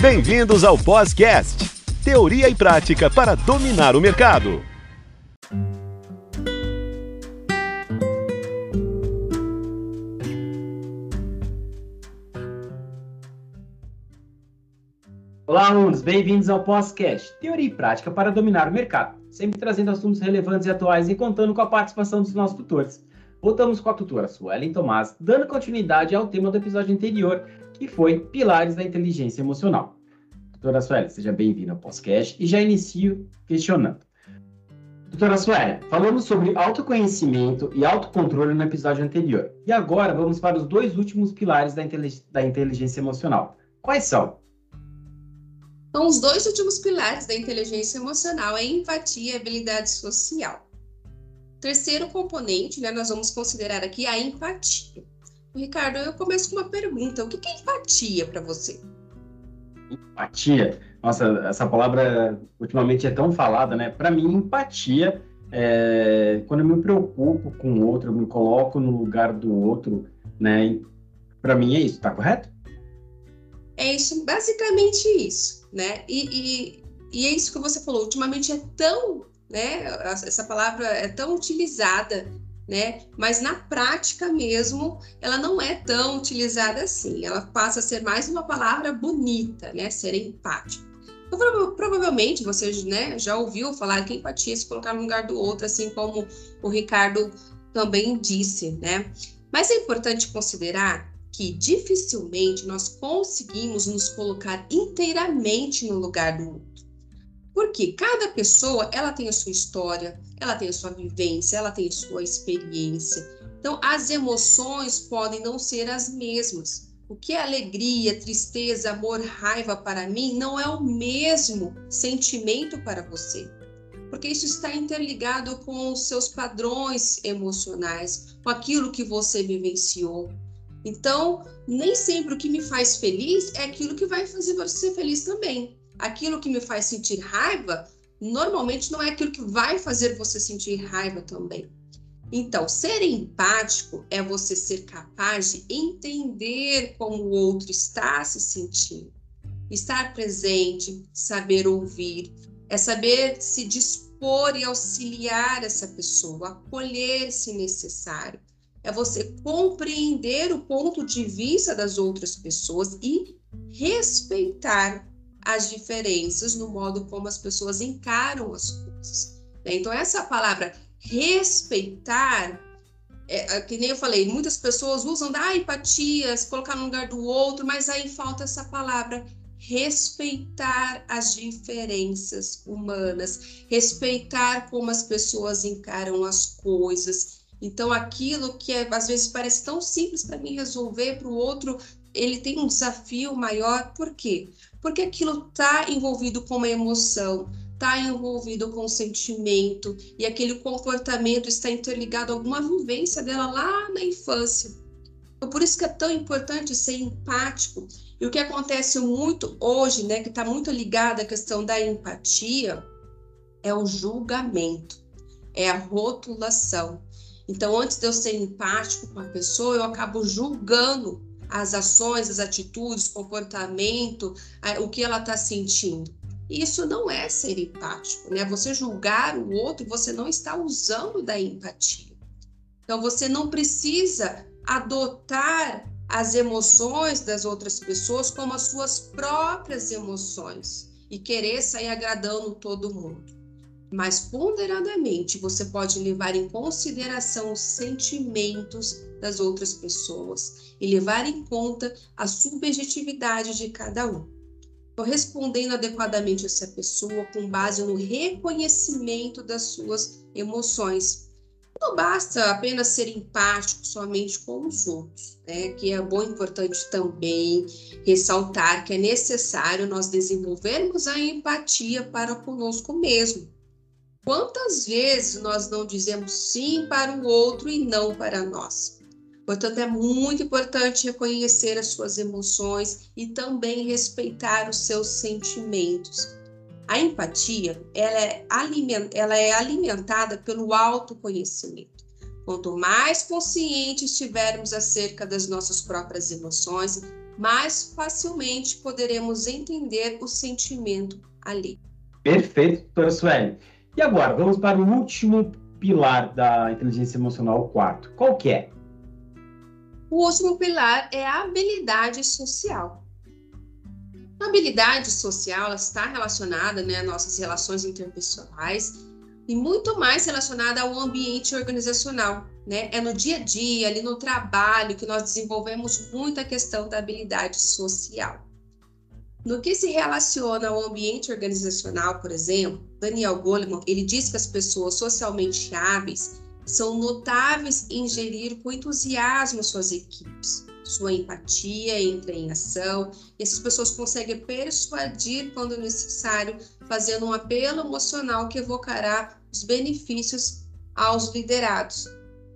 Bem-vindos ao Podcast, teoria e prática para dominar o mercado. Olá, alunos, bem-vindos ao Podcast, teoria e prática para dominar o mercado, sempre trazendo assuntos relevantes e atuais e contando com a participação dos nossos tutores. Voltamos com a tutora Suelen Tomás, dando continuidade ao tema do episódio anterior, que foi Pilares da Inteligência Emocional. Doutora Sueli, seja bem-vinda ao podcast e já inicio questionando. Doutora Sueli, falamos sobre autoconhecimento e autocontrole no episódio anterior. E agora vamos para os dois últimos pilares da, da inteligência emocional. Quais são? Então, os dois últimos pilares da inteligência emocional é empatia e habilidade social. Terceiro componente, né, nós vamos considerar aqui a empatia. Ricardo, eu começo com uma pergunta. O que é empatia para você? Empatia? Nossa, essa palavra ultimamente é tão falada, né? Para mim, empatia é quando eu me preocupo com o outro, eu me coloco no lugar do outro, né? Para mim é isso, tá correto? É isso, basicamente isso, né? E, e, e é isso que você falou. Ultimamente é tão, né? Essa palavra é tão utilizada né? Mas na prática mesmo, ela não é tão utilizada assim. Ela passa a ser mais uma palavra bonita, né? Ser empático. Então, provavelmente você né, já ouviu falar que empatia é se colocar no lugar do outro, assim como o Ricardo também disse, né? Mas é importante considerar que dificilmente nós conseguimos nos colocar inteiramente no lugar do outro. Porque cada pessoa, ela tem a sua história, ela tem a sua vivência, ela tem a sua experiência. Então, as emoções podem não ser as mesmas. O que é alegria, tristeza, amor, raiva para mim não é o mesmo sentimento para você. Porque isso está interligado com os seus padrões emocionais, com aquilo que você vivenciou. Então, nem sempre o que me faz feliz é aquilo que vai fazer você feliz também. Aquilo que me faz sentir raiva normalmente não é aquilo que vai fazer você sentir raiva também. Então, ser empático é você ser capaz de entender como o outro está se sentindo, estar presente, saber ouvir, é saber se dispor e auxiliar essa pessoa, acolher se necessário. É você compreender o ponto de vista das outras pessoas e respeitar as diferenças no modo como as pessoas encaram as coisas. Né? Então, essa palavra respeitar, é, é, que nem eu falei, muitas pessoas usam da ah, empatia, se colocar no lugar do outro, mas aí falta essa palavra respeitar as diferenças humanas, respeitar como as pessoas encaram as coisas. Então, aquilo que é, às vezes parece tão simples para mim resolver, para o outro, ele tem um desafio maior. Por quê? Porque aquilo está envolvido com uma emoção, está envolvido com um sentimento e aquele comportamento está interligado a alguma vivência dela lá na infância. Então, por isso que é tão importante ser empático. E o que acontece muito hoje, né, que está muito ligado à questão da empatia, é o julgamento, é a rotulação. Então, antes de eu ser empático com a pessoa, eu acabo julgando as ações, as atitudes, comportamento, o que ela está sentindo. Isso não é ser empático, né? Você julgar o outro, você não está usando da empatia. Então você não precisa adotar as emoções das outras pessoas como as suas próprias emoções e querer sair agradando todo mundo mas ponderadamente você pode levar em consideração os sentimentos das outras pessoas e levar em conta a subjetividade de cada um. Correspondendo adequadamente a essa pessoa com base no reconhecimento das suas emoções. Não basta apenas ser empático somente com os outros, né? Que é bom e importante também ressaltar que é necessário nós desenvolvermos a empatia para conosco mesmo Quantas vezes nós não dizemos sim para o outro e não para nós? Portanto, é muito importante reconhecer as suas emoções e também respeitar os seus sentimentos. A empatia ela é, ela é alimentada pelo autoconhecimento. Quanto mais conscientes estivermos acerca das nossas próprias emoções, mais facilmente poderemos entender o sentimento ali. Perfeito, doutora Sueli. E agora, vamos para o último pilar da inteligência emocional, o quarto. Qual que é? O último pilar é a habilidade social. A habilidade social está relacionada né, às nossas relações interpessoais e muito mais relacionada ao ambiente organizacional. Né? É no dia a dia, ali no trabalho, que nós desenvolvemos muito a questão da habilidade social. No que se relaciona ao ambiente organizacional, por exemplo, Daniel Goleman, ele diz que as pessoas socialmente hábeis são notáveis em gerir com entusiasmo suas equipes. Sua empatia entra em ação e essas pessoas conseguem persuadir quando necessário, fazendo um apelo emocional que evocará os benefícios aos liderados.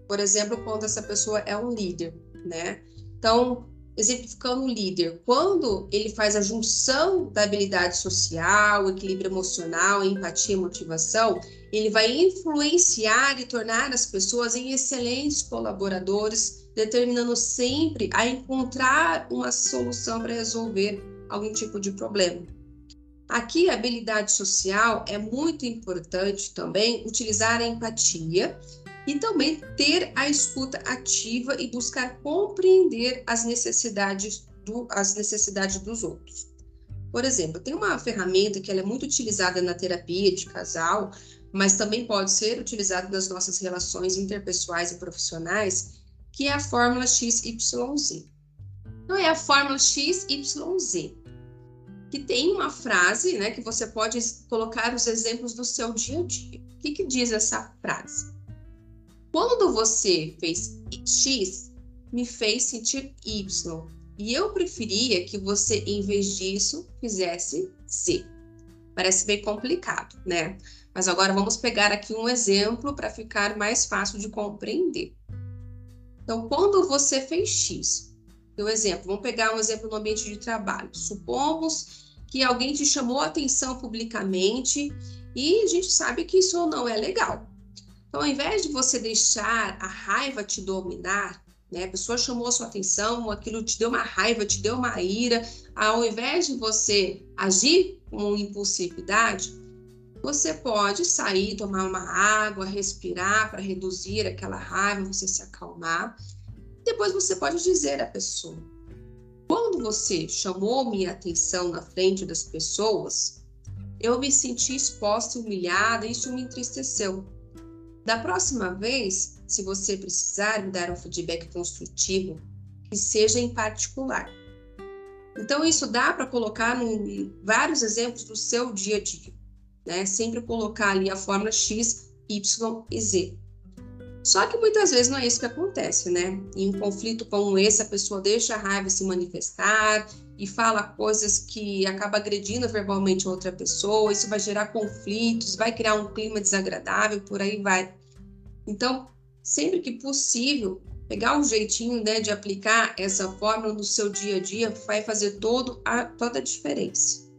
Por exemplo, quando essa pessoa é um líder, né? Então, exemplificando o líder, quando ele faz a junção da habilidade social, equilíbrio emocional, empatia e motivação, ele vai influenciar e tornar as pessoas em excelentes colaboradores, determinando sempre a encontrar uma solução para resolver algum tipo de problema. Aqui, a habilidade social é muito importante também utilizar a empatia e também ter a escuta ativa e buscar compreender as necessidades, do, as necessidades dos outros. Por exemplo, tem uma ferramenta que é muito utilizada na terapia de casal, mas também pode ser utilizada nas nossas relações interpessoais e profissionais, que é a fórmula XYZ. Então, é a fórmula XYZ, que tem uma frase né, que você pode colocar os exemplos do seu dia a dia. O que, que diz essa frase? Quando você fez X, me fez sentir Y. E eu preferia que você, em vez disso, fizesse Z. Parece bem complicado, né? Mas agora vamos pegar aqui um exemplo para ficar mais fácil de compreender. Então, quando você fez X, o exemplo, vamos pegar um exemplo no ambiente de trabalho. Supomos que alguém te chamou a atenção publicamente e a gente sabe que isso não é legal. Então, ao invés de você deixar a raiva te dominar, né? A pessoa chamou a sua atenção, aquilo te deu uma raiva, te deu uma ira. Ao invés de você agir com impulsividade, você pode sair, tomar uma água, respirar para reduzir aquela raiva, você se acalmar. Depois você pode dizer à pessoa: quando você chamou minha atenção na frente das pessoas, eu me senti exposta, humilhada, isso me entristeceu. Da próxima vez, se você precisar me dar um feedback construtivo, que seja em particular. Então, isso dá para colocar em vários exemplos do seu dia a dia, né? Sempre colocar ali a fórmula X, Y e Z. Só que muitas vezes não é isso que acontece, né? Em um conflito como esse, a pessoa deixa a raiva se manifestar e fala coisas que acaba agredindo verbalmente outra pessoa, isso vai gerar conflitos, vai criar um clima desagradável, por aí vai. Então, sempre que possível, pegar um jeitinho né, de aplicar essa fórmula no seu dia a dia vai fazer todo a, toda a diferença.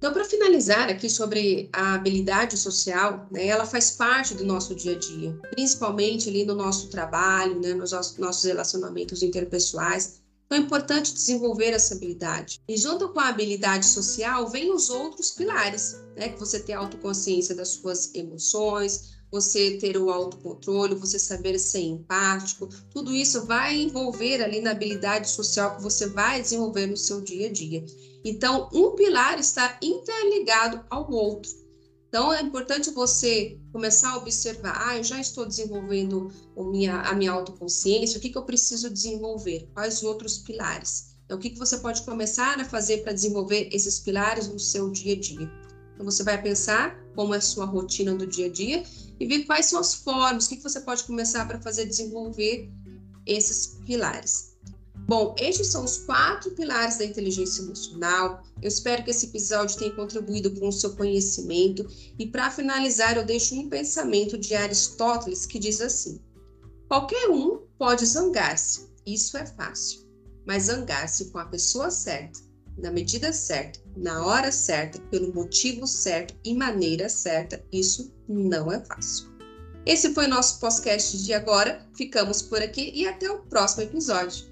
Então, para finalizar aqui sobre a habilidade social, né, ela faz parte do nosso dia a dia, principalmente ali no nosso trabalho, né, nos nossos relacionamentos interpessoais. Então, é importante desenvolver essa habilidade. E junto com a habilidade social, vem os outros pilares, né, que você tem autoconsciência das suas emoções, você ter o autocontrole, você saber ser empático, tudo isso vai envolver ali na habilidade social que você vai desenvolver no seu dia a dia. Então, um pilar está interligado ao outro. Então, é importante você começar a observar: ah, eu já estou desenvolvendo a minha, a minha autoconsciência, o que, que eu preciso desenvolver? Quais os outros pilares? Então, o que, que você pode começar a fazer para desenvolver esses pilares no seu dia a dia? Então, você vai pensar como é a sua rotina do dia a dia e ver quais são as formas, o que, você pode começar para fazer desenvolver esses pilares. Bom, estes são os quatro pilares da inteligência emocional. Eu espero que esse episódio tenha contribuído com o seu conhecimento. E para finalizar, eu deixo um pensamento de Aristóteles que diz assim: qualquer um pode zangar-se, isso é fácil, mas zangar-se com a pessoa certa, na medida certa, na hora certa, pelo motivo certo e maneira certa, isso não é fácil. Esse foi nosso podcast de agora. Ficamos por aqui e até o próximo episódio.